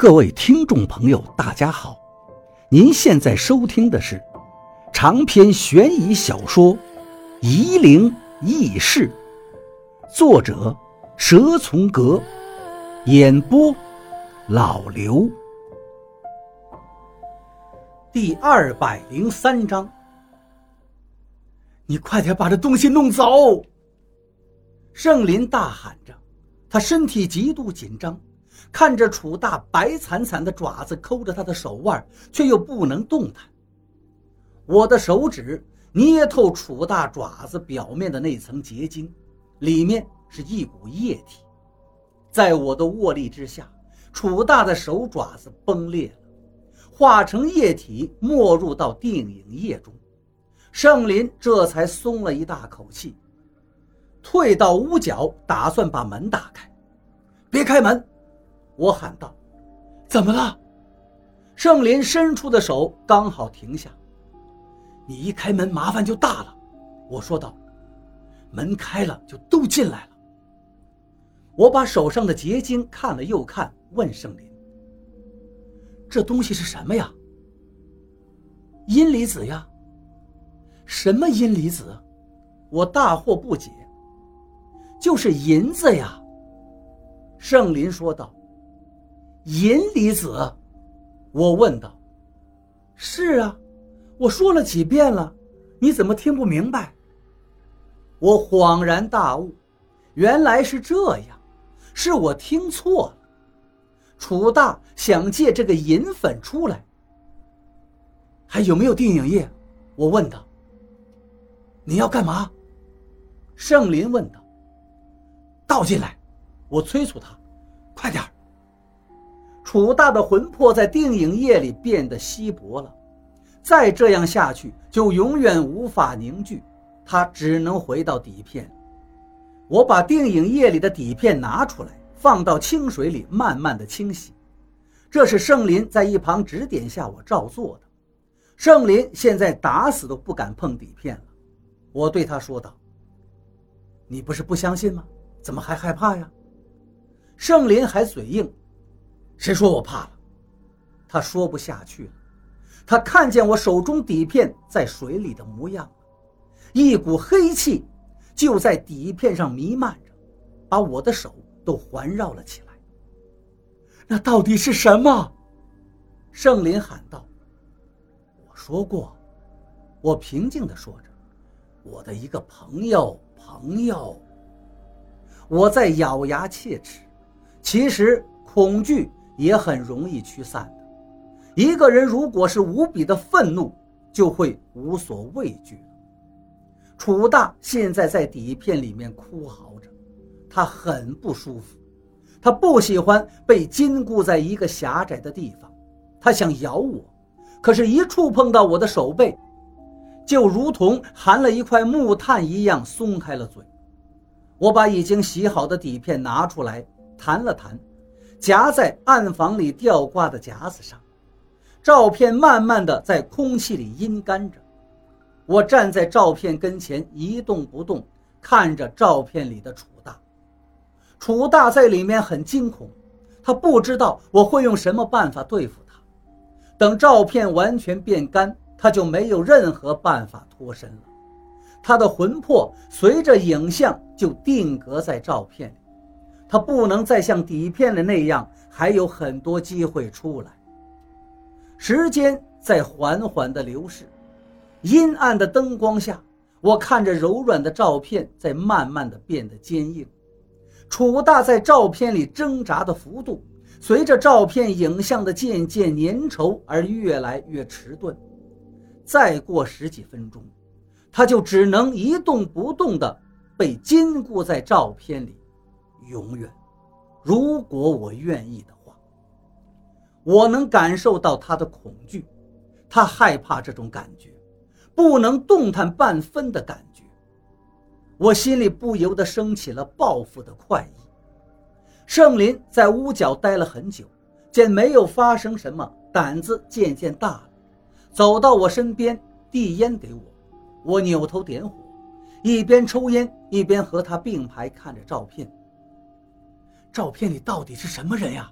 各位听众朋友，大家好！您现在收听的是长篇悬疑小说《夷陵轶事》，作者蛇从阁，演播老刘。第二百零三章，你快点把这东西弄走！圣林大喊着，他身体极度紧张。看着楚大白惨惨的爪子抠着他的手腕，却又不能动弹。我的手指捏透楚大爪子表面的那层结晶，里面是一股液体。在我的握力之下，楚大的手爪子崩裂了，化成液体没入到定影液中。盛林这才松了一大口气，退到屋角，打算把门打开。别开门！我喊道：“怎么了？”盛林伸出的手刚好停下。你一开门，麻烦就大了。”我说道。“门开了，就都进来了。”我把手上的结晶看了又看，问盛林：“这东西是什么呀？”“阴离子呀。”“什么阴离子？”我大惑不解。“就是银子呀。”盛林说道。银离子，我问道：“是啊，我说了几遍了，你怎么听不明白？”我恍然大悟，原来是这样，是我听错了。楚大想借这个银粉出来，还有没有定影液？我问道。你要干嘛？盛林问道。倒进来，我催促他，快点儿。楚大的魂魄在定影液里变得稀薄了，再这样下去就永远无法凝聚，他只能回到底片。我把定影液里的底片拿出来，放到清水里慢慢的清洗。这是圣林在一旁指点下我照做的。圣林现在打死都不敢碰底片了。我对他说道：“你不是不相信吗？怎么还害怕呀？”圣林还嘴硬。谁说我怕了？他说不下去了。他看见我手中底片在水里的模样，一股黑气就在底片上弥漫着，把我的手都环绕了起来。那到底是什么？圣林喊道。我说过，我平静地说着，我的一个朋友，朋友。我在咬牙切齿。其实恐惧。也很容易驱散的。一个人如果是无比的愤怒，就会无所畏惧。楚大现在在底片里面哭嚎着，他很不舒服，他不喜欢被禁锢在一个狭窄的地方，他想咬我，可是，一触碰到我的手背，就如同含了一块木炭一样松开了嘴。我把已经洗好的底片拿出来，弹了弹。夹在暗房里吊挂的夹子上，照片慢慢的在空气里阴干着。我站在照片跟前一动不动，看着照片里的楚大。楚大在里面很惊恐，他不知道我会用什么办法对付他。等照片完全变干，他就没有任何办法脱身了。他的魂魄随着影像就定格在照片里。他不能再像底片的那样，还有很多机会出来。时间在缓缓地流逝，阴暗的灯光下，我看着柔软的照片在慢慢地变得坚硬。楚大在照片里挣扎的幅度，随着照片影像的渐渐粘稠而越来越迟钝。再过十几分钟，他就只能一动不动地被禁锢在照片里。永远，如果我愿意的话，我能感受到他的恐惧，他害怕这种感觉，不能动弹半分的感觉。我心里不由得升起了报复的快意。圣林在屋角待了很久，见没有发生什么，胆子渐渐大了，走到我身边递烟给我，我扭头点火，一边抽烟一边和他并排看着照片。照片里到底是什么人呀？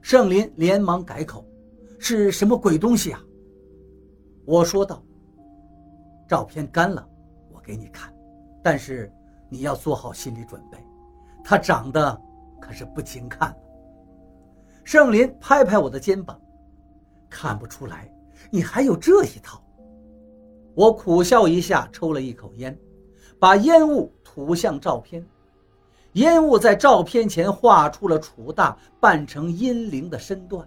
盛林连忙改口：“是什么鬼东西啊？”我说道：“照片干了，我给你看，但是你要做好心理准备，他长得可是不经看。”盛林拍拍我的肩膀：“看不出来，你还有这一套。”我苦笑一下，抽了一口烟，把烟雾吐向照片。烟雾在照片前画出了楚大扮成阴灵的身段。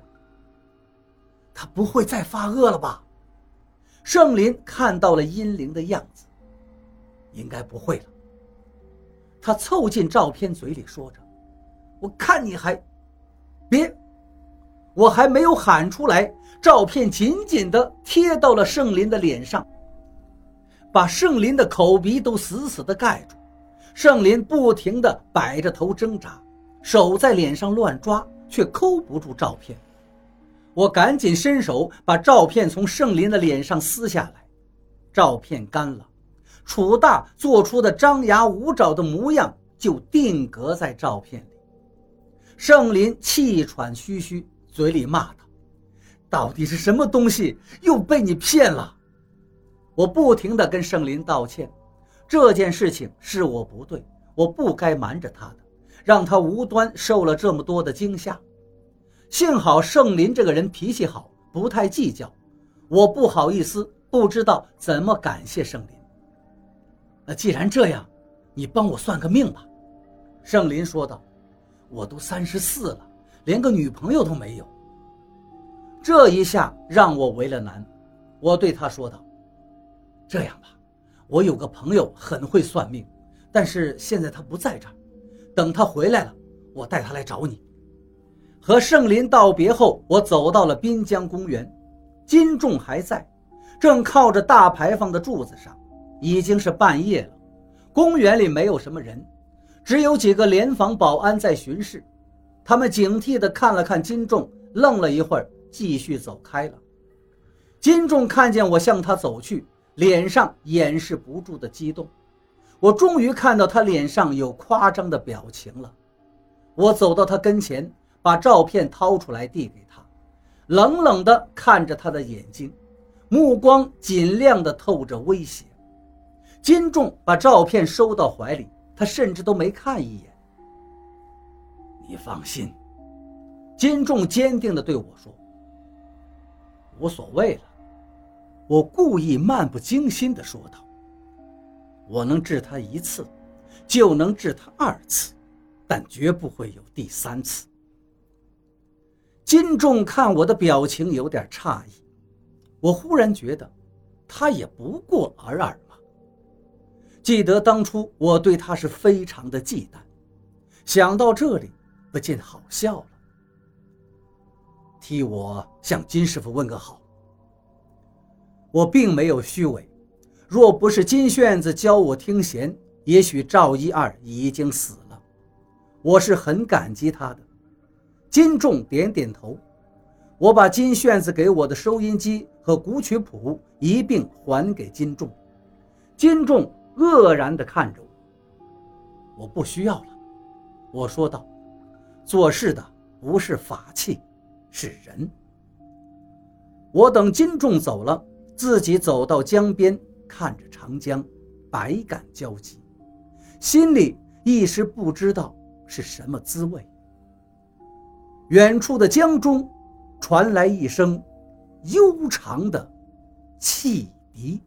他不会再发恶了吧？盛林看到了阴灵的样子，应该不会了。他凑近照片，嘴里说着：“我看你还……别！”我还没有喊出来，照片紧紧地贴到了盛林的脸上，把盛林的口鼻都死死地盖住。盛林不停地摆着头挣扎，手在脸上乱抓，却抠不住照片。我赶紧伸手把照片从盛林的脸上撕下来，照片干了，楚大做出的张牙舞爪的模样就定格在照片里。盛林气喘吁吁，嘴里骂道：“到底是什么东西又被你骗了？”我不停地跟盛林道歉。这件事情是我不对，我不该瞒着他的，让他无端受了这么多的惊吓。幸好盛林这个人脾气好，不太计较。我不好意思，不知道怎么感谢盛林。那既然这样，你帮我算个命吧。”盛林说道，“我都三十四了，连个女朋友都没有。”这一下让我为了难，我对他说道：“这样吧。”我有个朋友很会算命，但是现在他不在这儿。等他回来了，我带他来找你。和盛林道别后，我走到了滨江公园，金仲还在，正靠着大牌坊的柱子上。已经是半夜了，公园里没有什么人，只有几个联防保安在巡视。他们警惕地看了看金仲，愣了一会儿，继续走开了。金仲看见我向他走去。脸上掩饰不住的激动，我终于看到他脸上有夸张的表情了。我走到他跟前，把照片掏出来递给他，冷冷地看着他的眼睛，目光尽量的透着威胁。金仲把照片收到怀里，他甚至都没看一眼。你放心，金仲坚定地对我说：“无所谓了。”我故意漫不经心地说道：“我能治他一次，就能治他二次，但绝不会有第三次。”金仲看我的表情有点诧异，我忽然觉得，他也不过尔尔嘛。记得当初我对他是非常的忌惮，想到这里，不禁好笑了。替我向金师傅问个好。我并没有虚伪，若不是金炫子教我听弦，也许赵一二已经死了。我是很感激他的。金仲点点头，我把金炫子给我的收音机和古曲谱一并还给金仲。金仲愕然地看着我，我不需要了，我说道：“做事的不是法器，是人。”我等金仲走了。自己走到江边，看着长江，百感交集，心里一时不知道是什么滋味。远处的江中，传来一声悠长的汽笛。